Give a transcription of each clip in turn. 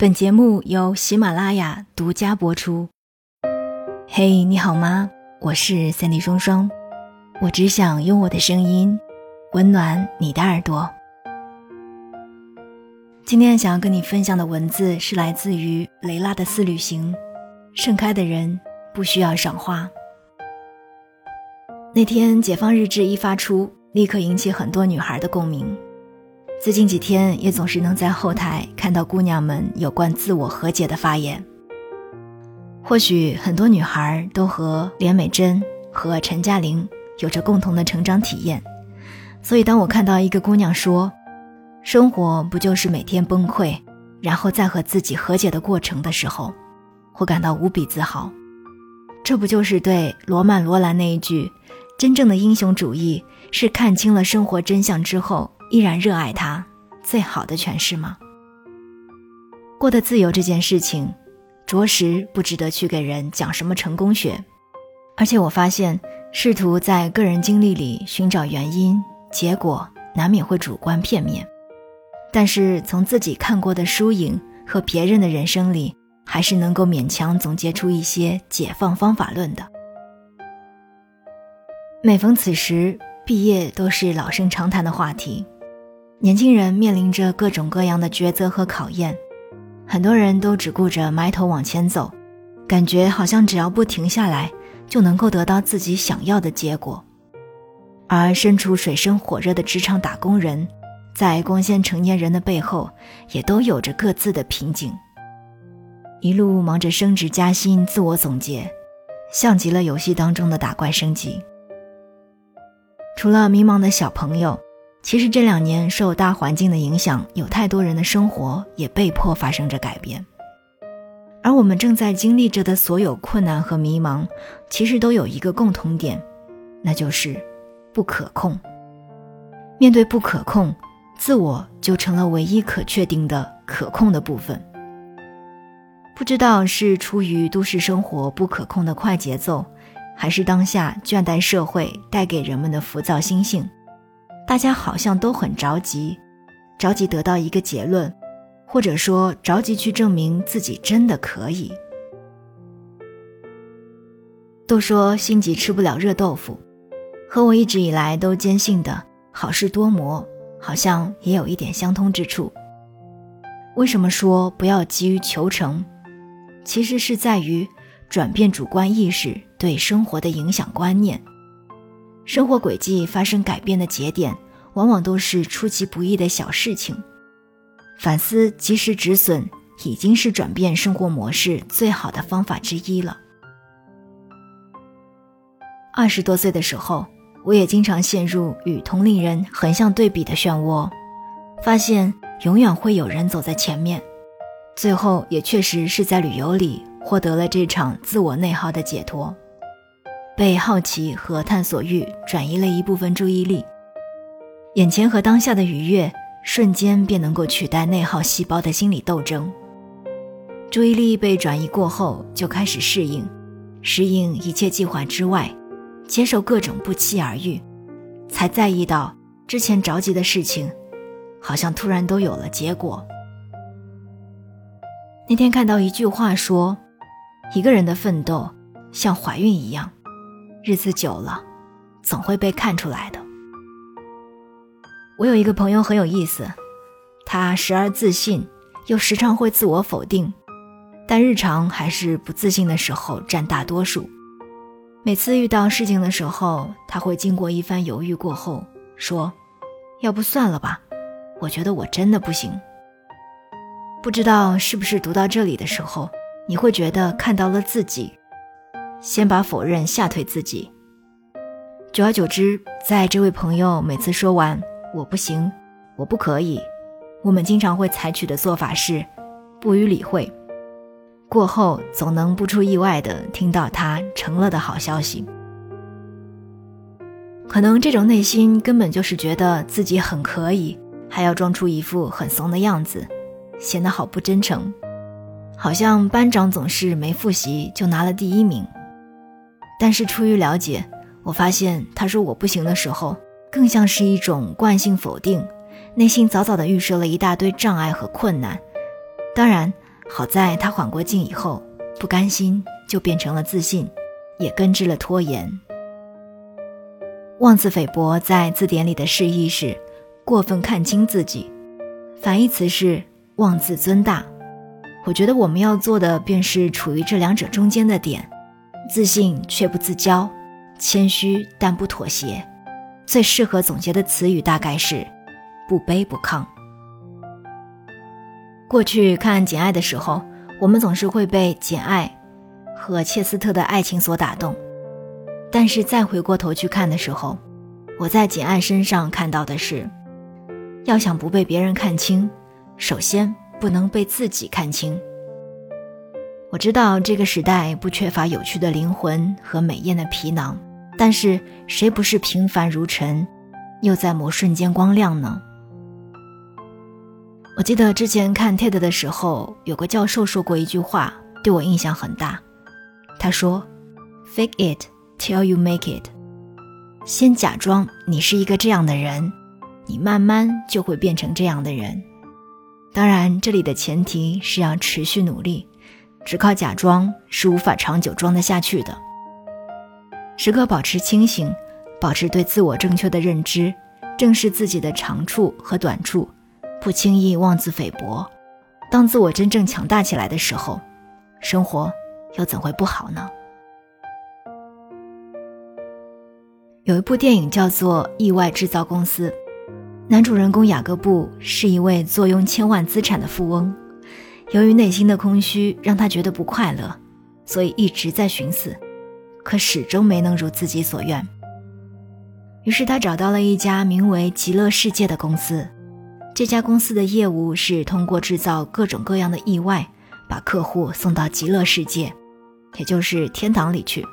本节目由喜马拉雅独家播出。嘿，你好吗？我是三 D 双双，我只想用我的声音温暖你的耳朵。今天想要跟你分享的文字是来自于雷拉的四旅行。盛开的人不需要赏花。那天解放日志一发出，立刻引起很多女孩的共鸣。最近几天也总是能在后台看到姑娘们有关自我和解的发言。或许很多女孩都和连美珍和陈嘉玲有着共同的成长体验，所以当我看到一个姑娘说：“生活不就是每天崩溃，然后再和自己和解的过程”的时候，我感到无比自豪。这不就是对罗曼·罗兰那一句“真正的英雄主义是看清了生活真相之后”。依然热爱他，最好的诠释吗？过得自由这件事情，着实不值得去给人讲什么成功学。而且我发现，试图在个人经历里寻找原因，结果难免会主观片面。但是从自己看过的输赢和别人的人生里，还是能够勉强总结出一些解放方法论的。每逢此时，毕业都是老生常谈的话题。年轻人面临着各种各样的抉择和考验，很多人都只顾着埋头往前走，感觉好像只要不停下来，就能够得到自己想要的结果。而身处水深火热的职场打工人，在光鲜成年人的背后，也都有着各自的瓶颈。一路忙着升职加薪、自我总结，像极了游戏当中的打怪升级。除了迷茫的小朋友。其实这两年受大环境的影响，有太多人的生活也被迫发生着改变。而我们正在经历着的所有困难和迷茫，其实都有一个共同点，那就是不可控。面对不可控，自我就成了唯一可确定的可控的部分。不知道是出于都市生活不可控的快节奏，还是当下倦怠社会带给人们的浮躁心性。大家好像都很着急，着急得到一个结论，或者说着急去证明自己真的可以。都说心急吃不了热豆腐，和我一直以来都坚信的好事多磨，好像也有一点相通之处。为什么说不要急于求成？其实是在于转变主观意识对生活的影响观念。生活轨迹发生改变的节点，往往都是出其不意的小事情。反思及时止损，已经是转变生活模式最好的方法之一了。二十多岁的时候，我也经常陷入与同龄人横向对比的漩涡，发现永远会有人走在前面。最后也确实是在旅游里获得了这场自我内耗的解脱。被好奇和探索欲转移了一部分注意力，眼前和当下的愉悦瞬间便能够取代内耗细胞的心理斗争。注意力被转移过后，就开始适应，适应一切计划之外，接受各种不期而遇，才在意到之前着急的事情，好像突然都有了结果。那天看到一句话说，一个人的奋斗像怀孕一样。日子久了，总会被看出来的。我有一个朋友很有意思，他时而自信，又时常会自我否定，但日常还是不自信的时候占大多数。每次遇到事情的时候，他会经过一番犹豫过后说：“要不算了吧，我觉得我真的不行。”不知道是不是读到这里的时候，你会觉得看到了自己。先把否认吓退自己。久而久之，在这位朋友每次说完“我不行，我不可以”，我们经常会采取的做法是不予理会。过后总能不出意外的听到他成了的好消息。可能这种内心根本就是觉得自己很可以，还要装出一副很怂的样子，显得好不真诚，好像班长总是没复习就拿了第一名。但是出于了解，我发现他说我不行的时候，更像是一种惯性否定，内心早早的预设了一大堆障碍和困难。当然，好在他缓过劲以后，不甘心就变成了自信，也根治了拖延。妄自菲薄在字典里的释义是过分看清自己，反义词是妄自尊大。我觉得我们要做的便是处于这两者中间的点，自信却不自骄，谦虚但不妥协。最适合总结的词语大概是不卑不亢。过去看《简爱》的时候，我们总是会被简爱和切斯特的爱情所打动，但是再回过头去看的时候，我在简爱身上看到的是，要想不被别人看清，首先。不能被自己看清。我知道这个时代不缺乏有趣的灵魂和美艳的皮囊，但是谁不是平凡如尘，又在某瞬间光亮呢？我记得之前看 TED 的时候，有个教授说过一句话，对我印象很大。他说：“Fake it till you make it。”先假装你是一个这样的人，你慢慢就会变成这样的人。当然，这里的前提是要持续努力，只靠假装是无法长久装得下去的。时刻保持清醒，保持对自我正确的认知，正视自己的长处和短处，不轻易妄自菲薄。当自我真正强大起来的时候，生活又怎会不好呢？有一部电影叫做《意外制造公司》。男主人公雅各布是一位坐拥千万资产的富翁，由于内心的空虚让他觉得不快乐，所以一直在寻死，可始终没能如自己所愿。于是他找到了一家名为“极乐世界”的公司，这家公司的业务是通过制造各种各样的意外，把客户送到极乐世界，也就是天堂里去。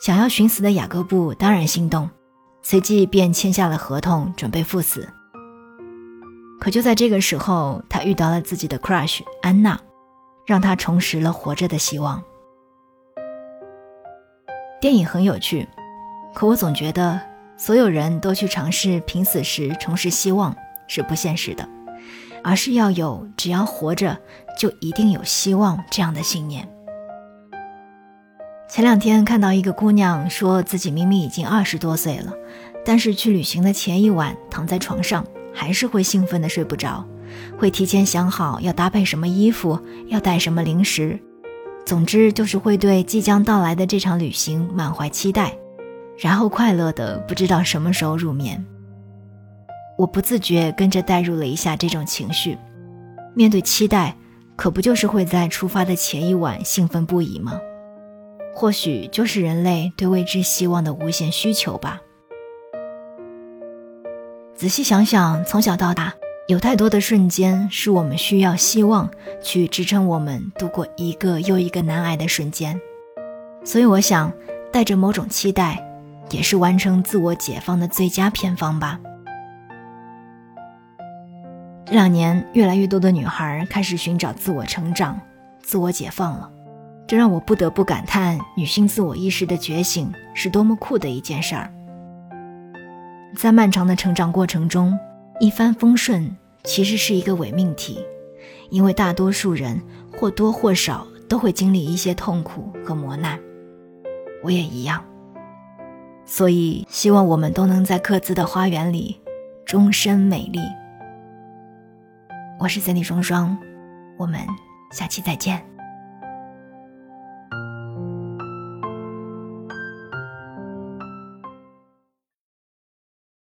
想要寻死的雅各布当然心动。随即便签下了合同，准备赴死。可就在这个时候，他遇到了自己的 crush 安娜，让他重拾了活着的希望。电影很有趣，可我总觉得所有人都去尝试拼死时重拾希望是不现实的，而是要有只要活着就一定有希望这样的信念。前两天看到一个姑娘说自己明明已经二十多岁了，但是去旅行的前一晚躺在床上还是会兴奋的睡不着，会提前想好要搭配什么衣服，要带什么零食，总之就是会对即将到来的这场旅行满怀期待，然后快乐的不知道什么时候入眠。我不自觉跟着带入了一下这种情绪，面对期待，可不就是会在出发的前一晚兴奋不已吗？或许就是人类对未知希望的无限需求吧。仔细想想，从小到大，有太多的瞬间是我们需要希望去支撑我们度过一个又一个难挨的瞬间。所以，我想带着某种期待，也是完成自我解放的最佳偏方吧。这两年，越来越多的女孩开始寻找自我成长、自我解放了。这让我不得不感叹，女性自我意识的觉醒是多么酷的一件事儿。在漫长的成长过程中，一帆风顺其实是一个伪命题，因为大多数人或多或少都会经历一些痛苦和磨难，我也一样。所以，希望我们都能在各自的花园里终身美丽。我是森 y 双双，我们下期再见。